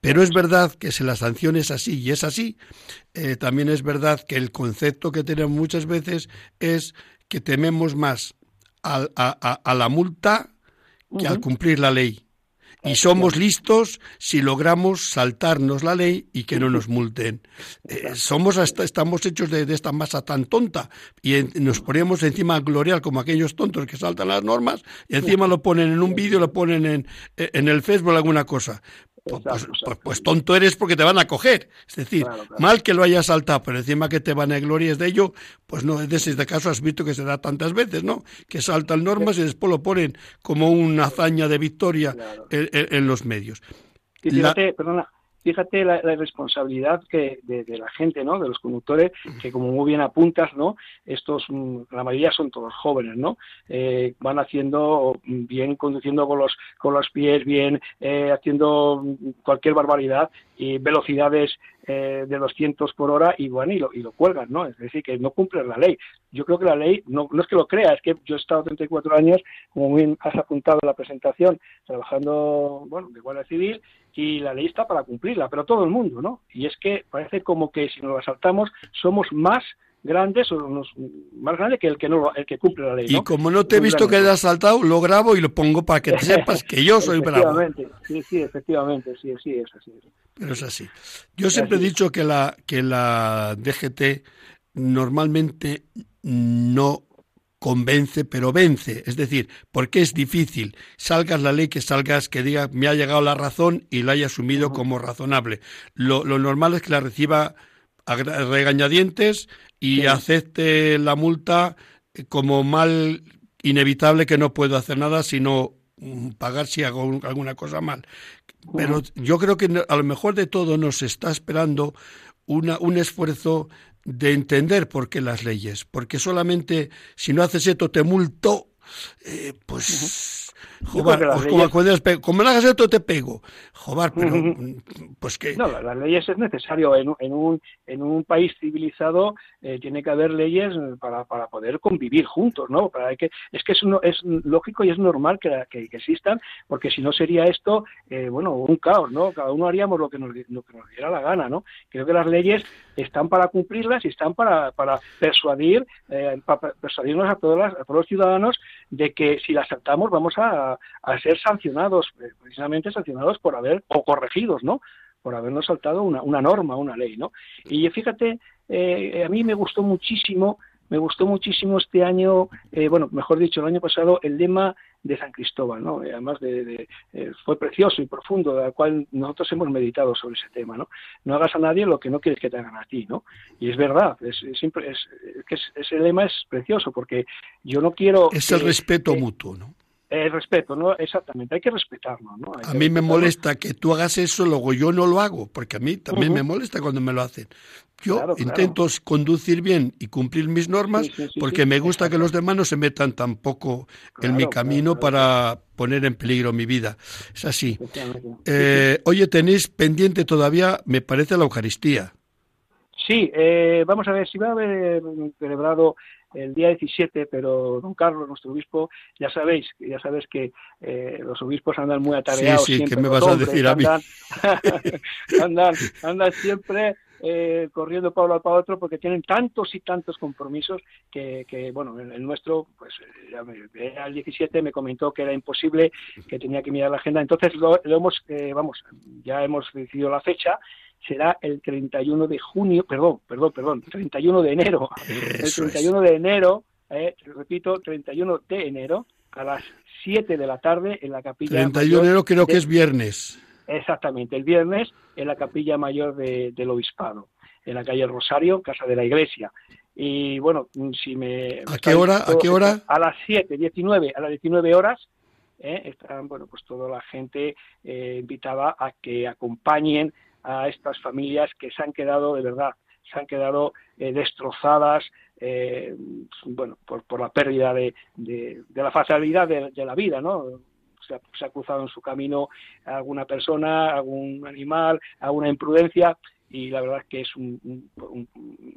[SPEAKER 2] Pero es verdad que si la sanción es así y es así, eh, también es verdad que el concepto que tenemos muchas veces es que tememos más a, a, la multa que al cumplir la ley. Y somos listos si logramos saltarnos la ley y que no nos multen. Eh, somos hasta, estamos hechos de, esta masa tan tonta y nos ponemos encima a gloriar como aquellos tontos que saltan las normas y encima lo ponen en un vídeo, lo ponen en, en el Facebook alguna cosa. Pues, pues, pues, tonto eres porque te van a coger. Es decir, mal que lo hayas saltado, pero encima que te van a glorias de ello, pues no, de ese caso has visto que se da tantas veces, ¿no? Que saltan normas y después lo ponen como una hazaña de victoria en, los medios.
[SPEAKER 5] fíjate, perdona, fíjate la, responsabilidad que de, la gente, ¿no? De los conductores, que como muy bien apuntas, ¿no? Estos, mm, la mayoría son todos jóvenes, ¿no? Eh, van haciendo bien conduciendo con los con los pies, bien eh, haciendo cualquier barbaridad y velocidades eh, de 200 por hora y bueno y lo, y lo cuelgan, ¿no? Es decir, que no cumplen la ley. Yo creo que la ley, no, no es que lo crea, es que yo he estado 34 años, como bien has apuntado en la presentación, trabajando, bueno, de Guardia Civil y la ley está para cumplirla, pero todo el mundo, ¿no? Y es que parece como que si nos la saltamos somos más grandes o más grandes que el que no el que cumple la ley.
[SPEAKER 2] Y como no te he visto que hayas saltado, lo grabo y lo pongo para que sepas que yo soy bravo.
[SPEAKER 5] Sí, sí, efectivamente, sí, sí, es así.
[SPEAKER 2] Pero es así. Yo siempre he dicho que la que la DGT normalmente no convence, pero vence. Es decir, porque es difícil. Salgas la ley que salgas, que diga, me ha llegado la razón y la haya asumido como razonable. Lo, normal es que la reciba a regañadientes y acepte la multa como mal inevitable que no puedo hacer nada sino mm, pagar si hago alguna cosa mal. Pero yo creo que a lo mejor de todo nos está esperando una, un esfuerzo de entender por qué las leyes, porque solamente si no haces esto te multo, eh, pues Jobar, pues como, como, hagas esto te pego. Jobar, pero pues que...
[SPEAKER 5] No, las leyes es necesario. En, en, un, en un país civilizado eh, tiene que haber leyes para, para poder convivir juntos, ¿no? Para que, es que es, es lógico y es normal que, que, existan, porque si no sería esto, eh, bueno, un caos, ¿no? Cada uno haríamos lo que, nos, lo que nos diera la gana, ¿no? Creo que las leyes están para cumplirlas y están para, para persuadir, eh, para persuadirnos a todos, a todos los ciudadanos de que si las aceptamos vamos a a, ser sancionados, eh, precisamente sancionados por haber, o corregidos, ¿no? por habernos saltado una, una norma, una ley, ¿no? Y fíjate, eh, a mí me gustó muchísimo, me gustó muchísimo este año, eh, bueno, mejor dicho, el año pasado, el lema de San Cristóbal, ¿no? Además de, fue precioso y profundo, del cual nosotros hemos meditado sobre ese tema, ¿no? No hagas a nadie lo que no quieres que te hagan a ti, ¿no? Y es verdad, es, siempre es, que ese lema es precioso porque yo no quiero
[SPEAKER 2] es el respeto mutuo, ¿no?
[SPEAKER 5] El respeto, ¿no? Exactamente, hay que respetarnos, ¿no?
[SPEAKER 2] a mí me molesta que tú hagas eso, luego yo no lo hago, porque a mí también me molesta cuando me lo hacen. Yo intento conducir bien y cumplir mis normas porque me gusta que los demás no se metan tampoco en mi camino para poner en peligro mi vida. Es así. Eh, oye, tenéis pendiente todavía, me parece, la Eucaristía.
[SPEAKER 5] Sí, eh, vamos a ver, si va a haber celebrado el día 17, pero don Carlos, nuestro obispo, ya sabéis, ya sabes que eh, los obispos andan muy atareados.
[SPEAKER 2] Sí, sí, ¿qué me vas a decir a mí?
[SPEAKER 5] Andan, andan, siempre eh, corriendo Pablo al para otro porque tienen tantos y tantos compromisos que, que bueno, el, nuestro, pues ya al 17 me comentó que era imposible, que tenía que mirar la agenda. Entonces lo, hemos, eh, vamos, ya hemos decidido la fecha será el 31 de junio, perdón, perdón, perdón, 31 de enero. el 31 de enero, eh, repito, 31 de enero a las 7 de la tarde en la capilla
[SPEAKER 2] 31 de enero creo que es viernes.
[SPEAKER 5] Exactamente, el viernes en la capilla mayor del obispado, en la calle Rosario, casa de la iglesia. Y bueno, si me...
[SPEAKER 2] ¿A qué hora? ¿A qué hora?
[SPEAKER 5] A las 7, 19, a las 19 horas. Eh, están, bueno, pues toda la gente eh, invitada a que acompañen a estas familias que se han quedado de verdad, se han quedado eh, destrozadas, eh, bueno, por, por, la pérdida de, de, la facilidad de, la vida, ¿no? Se ha, cruzado en su camino alguna persona, algún animal, alguna imprudencia y la verdad es que es un,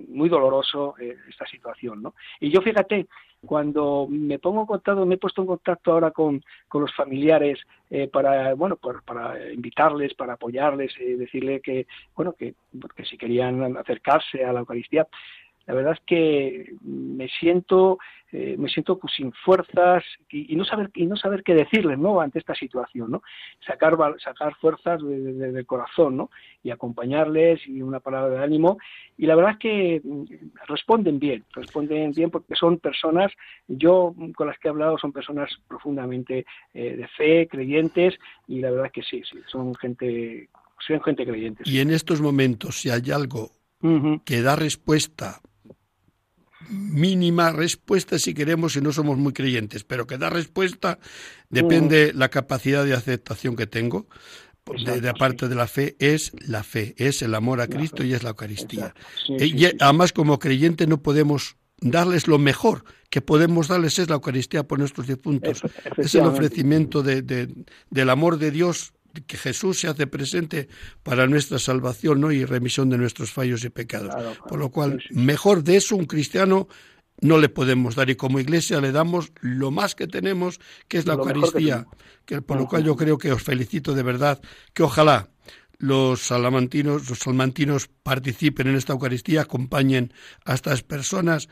[SPEAKER 5] muy doloroso eh, esta situación, ¿no? Y yo fíjate, cuando me pongo en contacto, me he puesto en contacto ahora con, con los familiares eh, para, bueno, para invitarles, para apoyarles, eh, decirle que, bueno, que, que si querían acercarse a la Eucaristía, la verdad es que me siento eh, me siento pues, sin fuerzas y, no saber y no saber qué decirles no ante esta situación no sacar sacar fuerzas del corazón no y acompañarles y una palabra de ánimo. Y la verdad es que mm, responden bien responden bien porque son personas yo con las que he hablado son personas profundamente eh, de fe creyentes y la verdad es que sí sí son gente son gente creyente
[SPEAKER 2] y en estos momentos si hay algo que da respuesta mínima respuesta si queremos y no somos muy creyentes, pero que da respuesta depende mm. la capacidad de aceptación que tengo. De, de, parte de la fe es la fe, es el amor a Cristo y es la Eucaristía. Eh, y además como creyente no podemos darles lo mejor que podemos darles es la Eucaristía por nuestros difuntos. Es el ofrecimiento de, del amor de Dios que Jesús se hace presente para nuestra salvación ¿no? y remisión de nuestros fallos y pecados. Por lo cual, mejor de eso un cristiano no le podemos dar. Y como iglesia le damos lo más que tenemos, que es la Eucaristía, que, por lo cual yo creo que os felicito de verdad, que ojalá los salamantinos, los salmantinos participen en esta Eucaristía, acompañen a estas personas,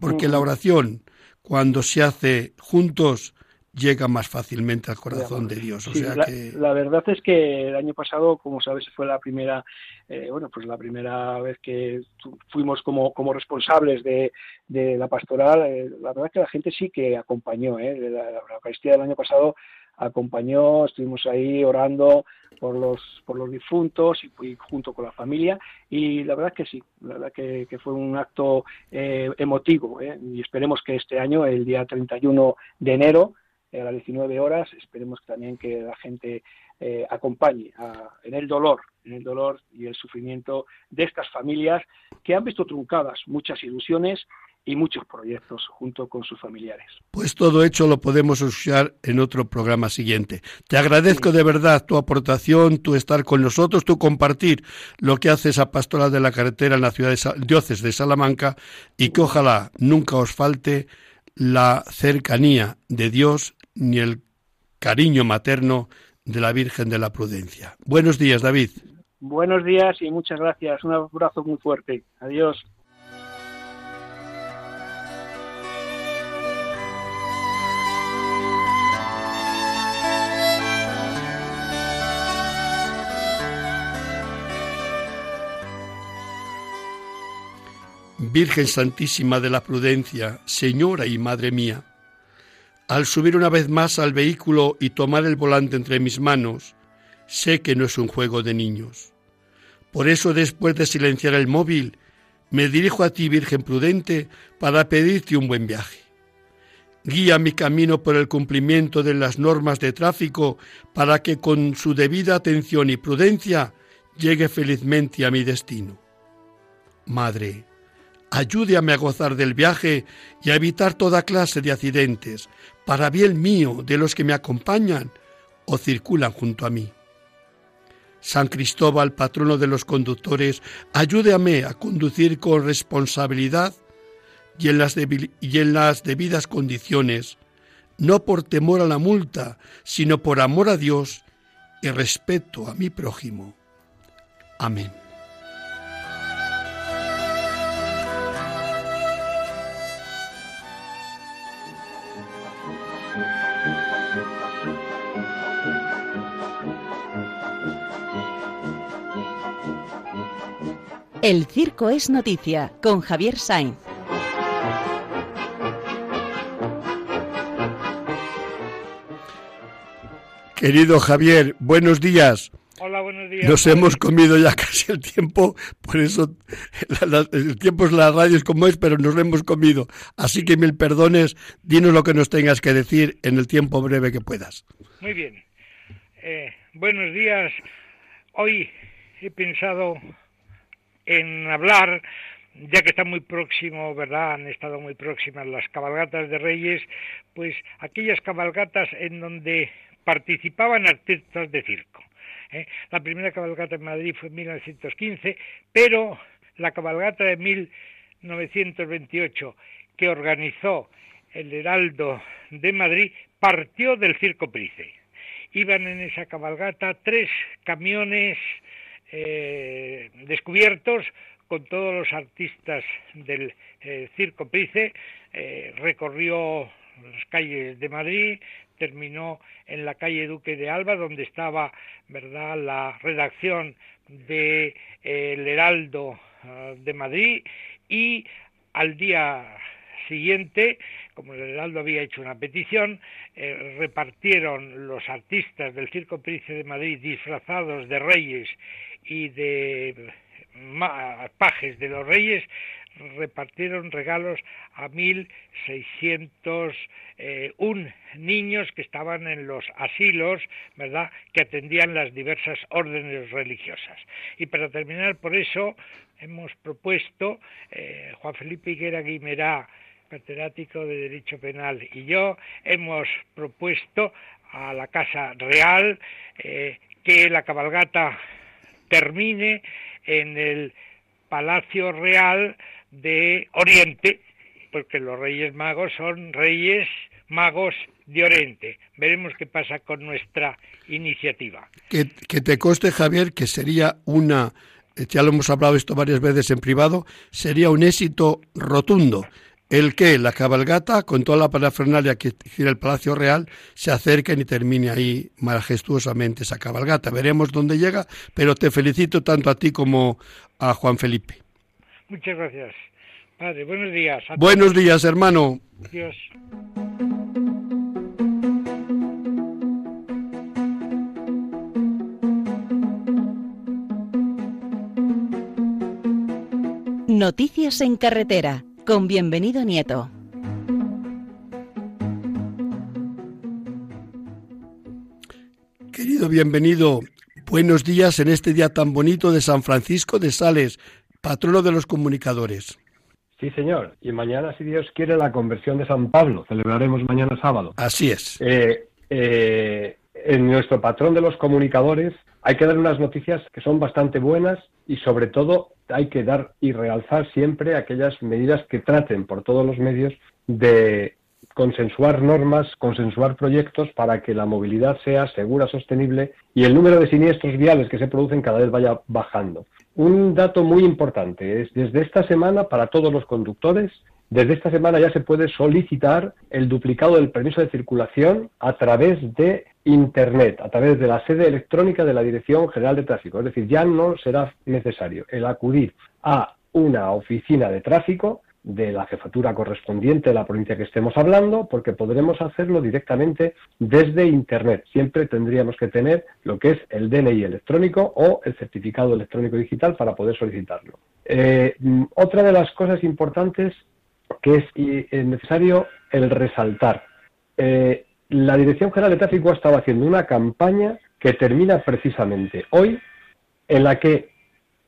[SPEAKER 2] porque la oración, cuando se hace juntos, llega más fácilmente al corazón de Dios. O sea
[SPEAKER 5] la,
[SPEAKER 2] que...
[SPEAKER 5] la, verdad es que el año pasado, como sabes, fue la primera, eh, bueno, pues la primera vez que fuimos como, como responsables de, de la pastoral. Eh, la verdad es que la gente sí que acompañó. Eh, la, Eucaristía del año pasado acompañó, estuvimos ahí orando por los, por los difuntos y, junto con la familia y la verdad que sí, la verdad que, fue un acto eh, emotivo ¿eh? y esperemos que este año, el día 31 de enero, a las 19 horas, esperemos también que la gente eh, acompañe en el dolor, en el dolor y el sufrimiento de estas familias que han visto truncadas muchas ilusiones y muchos proyectos junto con sus familiares.
[SPEAKER 2] Pues todo hecho lo podemos usar en otro programa siguiente. Te agradezco de verdad tu aportación, tu estar con nosotros, tu compartir lo que hace esa pastoral de la carretera en la ciudad de Diócesis de Salamanca y que ojalá nunca os falte la cercanía de Dios ni el cariño materno de la Virgen de la Prudencia. Buenos días, David.
[SPEAKER 5] Buenos días y muchas gracias. Un abrazo muy fuerte. Adiós.
[SPEAKER 2] Virgen Santísima de la Prudencia, Señora y Madre mía, al subir una vez más al vehículo y tomar el volante entre mis manos, sé que no es un juego de niños. Por eso, después de silenciar el móvil, me dirijo a ti, Virgen prudente, para pedirte un buen viaje. Guía mi camino por el cumplimiento de las normas de tráfico para que con su debida atención y prudencia llegue felizmente a mi destino. Madre, ayúdame a gozar del viaje y a evitar toda clase de accidentes, para bien mío de los que me acompañan o circulan junto a mí. San Cristóbal, patrono de los conductores, ayúdame a conducir con responsabilidad y en, las y en las debidas condiciones, no por temor a la multa, sino por amor a Dios y respeto a mi prójimo. Amén.
[SPEAKER 1] El Circo es Noticia con Javier Sainz.
[SPEAKER 2] Querido Javier, buenos días.
[SPEAKER 6] Hola, buenos días.
[SPEAKER 2] Nos hemos comido ya casi el tiempo, por eso el tiempo es la radio es como es, pero nos lo hemos comido. Así que mil perdones, dinos lo que nos tengas que decir en el tiempo breve que puedas.
[SPEAKER 6] Muy bien. Eh, buenos días. Hoy he pensado en hablar, ya que está muy próximo, ¿verdad? Han estado muy próximas las cabalgatas de Reyes, pues aquellas cabalgatas en donde participaban artistas de circo. ¿eh? La primera cabalgata en Madrid fue en 1915, pero la cabalgata de 1928 que organizó el Heraldo de Madrid partió del Circo Price. Iban en esa cabalgata tres camiones eh, descubiertos con todos los artistas del eh, Circo Price, eh, recorrió las calles de Madrid, terminó en la calle Duque de Alba, donde estaba verdad la redacción de El Heraldo ah, de Madrid, y al día siguiente, como el Heraldo había hecho una petición, repartieron los artistas del Circo Price de Madrid disfrazados de reyes y de pajes de los reyes repartieron regalos a 1.601 eh, niños que estaban en los asilos, ¿verdad?, que atendían las diversas órdenes religiosas. Y para terminar, por eso hemos propuesto, eh, Juan Felipe Higuera Guimerá, catedrático de Derecho Penal, y yo hemos propuesto a la Casa Real eh, que la cabalgata termine en el Palacio Real de Oriente, porque los Reyes Magos son Reyes Magos de Oriente. Veremos qué pasa con nuestra iniciativa.
[SPEAKER 2] Que, te conste, Javier, que sería una, ya lo hemos hablado esto varias veces en privado, sería un éxito rotundo el que la cabalgata, con toda la parafernalia que gira el Palacio Real, se acerquen y termine ahí majestuosamente esa cabalgata. Veremos dónde llega, pero te felicito tanto a ti como a Juan Felipe.
[SPEAKER 6] Muchas gracias. Padre, buenos días.
[SPEAKER 2] buenos días, hermano.
[SPEAKER 6] Dios.
[SPEAKER 1] Noticias en carretera con bienvenido Nieto.
[SPEAKER 2] Querido bienvenido, buenos días en este día tan bonito de San Francisco de Sales, patrono de los comunicadores.
[SPEAKER 7] Sí, señor. Y mañana, si Dios quiere, la conversión de San Pablo. Celebraremos mañana sábado.
[SPEAKER 2] Así es.
[SPEAKER 7] Eh, eh, en nuestro patrón de los comunicadores hay que dar unas noticias que son bastante buenas y sobre todo hay que dar y realzar siempre aquellas medidas que traten por todos los medios de consensuar normas, consensuar proyectos para que la movilidad sea segura, sostenible y el número de siniestros viales que se producen cada vez vaya bajando. Un dato muy importante es desde esta semana para todos los conductores desde esta semana ya se puede solicitar el duplicado del permiso de circulación a través de Internet, a través de la sede electrónica de la Dirección General de Tráfico. Es decir, ya no será necesario el acudir a una oficina de tráfico de la jefatura correspondiente de la provincia que estemos hablando, porque podremos hacerlo directamente desde Internet. Siempre tendríamos que tener lo que es el DNI electrónico o el certificado electrónico digital para poder solicitarlo. Eh, otra de las cosas importantes que es necesario el resaltar. Eh, la Dirección General de Tráfico ha estado haciendo una campaña que termina precisamente hoy, en la que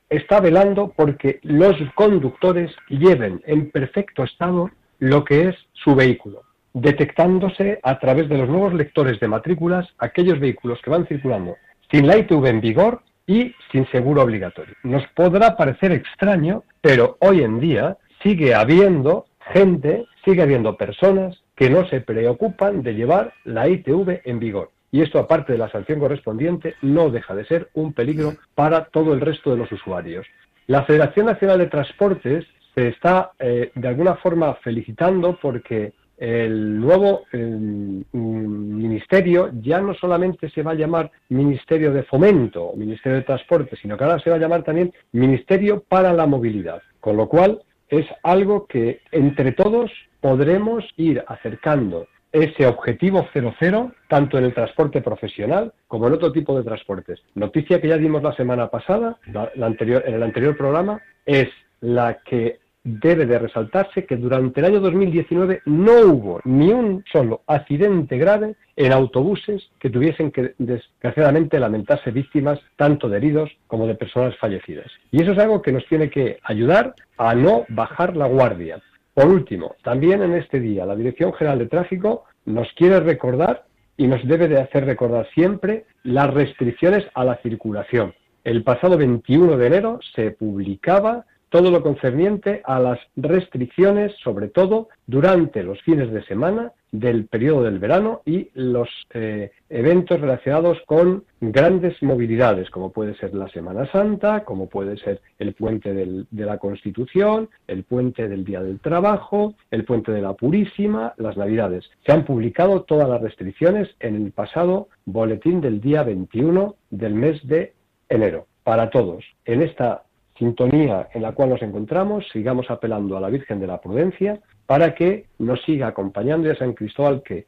[SPEAKER 7] está velando porque los conductores lleven en perfecto estado lo que es su vehículo, detectándose a través de los nuevos lectores de matrículas aquellos vehículos que van circulando sin la ITV en vigor y sin seguro obligatorio. Nos podrá parecer extraño, pero hoy en día sigue habiendo gente, sigue habiendo personas que no se preocupan de llevar la ITV en vigor. Y esto, aparte de la sanción correspondiente, no deja de ser un peligro para todo el resto de los usuarios. La Federación Nacional de Transportes se está, eh, de alguna forma, felicitando porque el nuevo mm, ministerio ya no solamente se va a llamar Ministerio de Fomento o Ministerio de Transporte, sino que ahora se va a llamar también Ministerio para la Movilidad. Con lo cual, es algo que entre todos podremos ir acercando ese objetivo 00 tanto en el transporte profesional como en otro tipo de transportes. Noticia que ya dimos la semana pasada, en el anterior programa, es la que debe de resaltarse que durante el año 2019 no hubo ni un solo accidente grave en autobuses que tuviesen que desgraciadamente lamentarse víctimas tanto de heridos como de personas fallecidas. Y eso es algo que nos tiene que ayudar a no bajar la guardia. Por último, también en este día la Dirección General de Tráfico nos quiere recordar y nos debe de hacer recordar siempre las restricciones a la circulación. El pasado 21 de enero se publicaba todo lo concerniente a las restricciones, sobre todo durante los fines de semana del periodo del verano y los eh, eventos relacionados con grandes movilidades, como puede ser la Semana Santa, como puede ser el puente de la Constitución, el puente del Día del Trabajo, el puente de la Purísima, las Navidades. Se han publicado todas las restricciones en el pasado boletín del día 21 del mes de enero, para todos. En esta sintonía en la cual nos encontramos, sigamos apelando a la Virgen de la Prudencia para que nos siga acompañando y a San Cristóbal que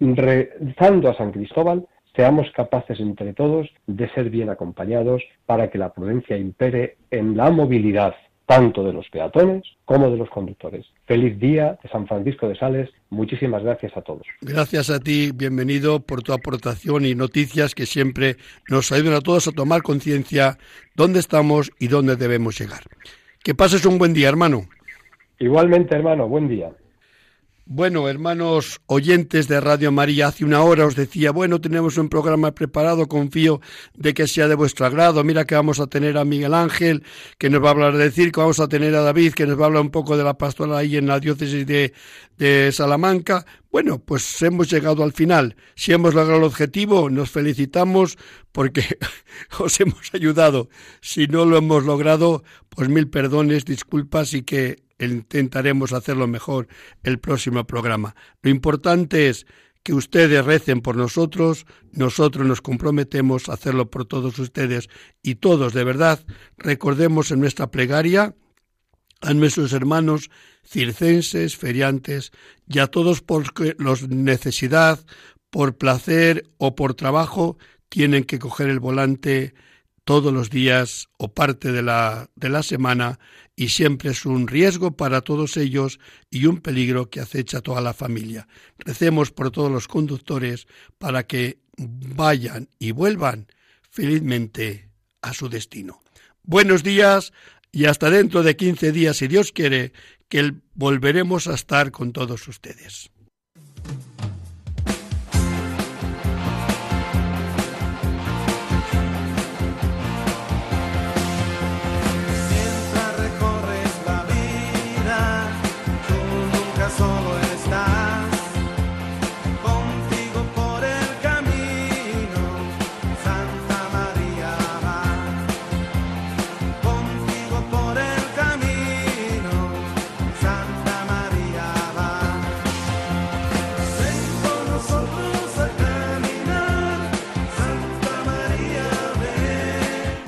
[SPEAKER 7] rezando a San Cristóbal seamos capaces entre todos de ser bien acompañados para que la prudencia impere en la movilidad tanto de los peatones como de los conductores. Feliz día de San Francisco de Sales. Muchísimas gracias a todos.
[SPEAKER 2] Gracias a ti, bienvenido por tu aportación y noticias que siempre nos ayudan a todos a tomar conciencia dónde estamos y dónde debemos llegar. Que pases un buen día, hermano.
[SPEAKER 7] Igualmente, hermano, buen día.
[SPEAKER 2] Bueno, hermanos oyentes de Radio María, hace una hora os decía, bueno, tenemos un programa preparado, confío de que sea de vuestro agrado. Mira que vamos a tener a Miguel Ángel, que nos va a hablar de circo, vamos a tener a David, que nos va a hablar un poco de la pastoral ahí en la diócesis de, de Salamanca. Bueno, pues hemos llegado al final. Si hemos logrado el objetivo, nos felicitamos porque os hemos ayudado. Si no lo hemos logrado, pues mil perdones, disculpas y que intentaremos hacerlo mejor el próximo programa. Lo importante es que ustedes recen por nosotros, nosotros nos comprometemos a hacerlo por todos ustedes y todos de verdad recordemos en nuestra plegaria a nuestros hermanos circenses, feriantes y a todos por los necesidad, por placer o por trabajo tienen que coger el volante todos los días o parte de la, de la semana y siempre es un riesgo para todos ellos y un peligro que acecha a toda la familia. Recemos por todos los conductores para que vayan y vuelvan felizmente a su destino. Buenos días y hasta dentro de 15 días, si Dios quiere, que volveremos a estar con todos ustedes.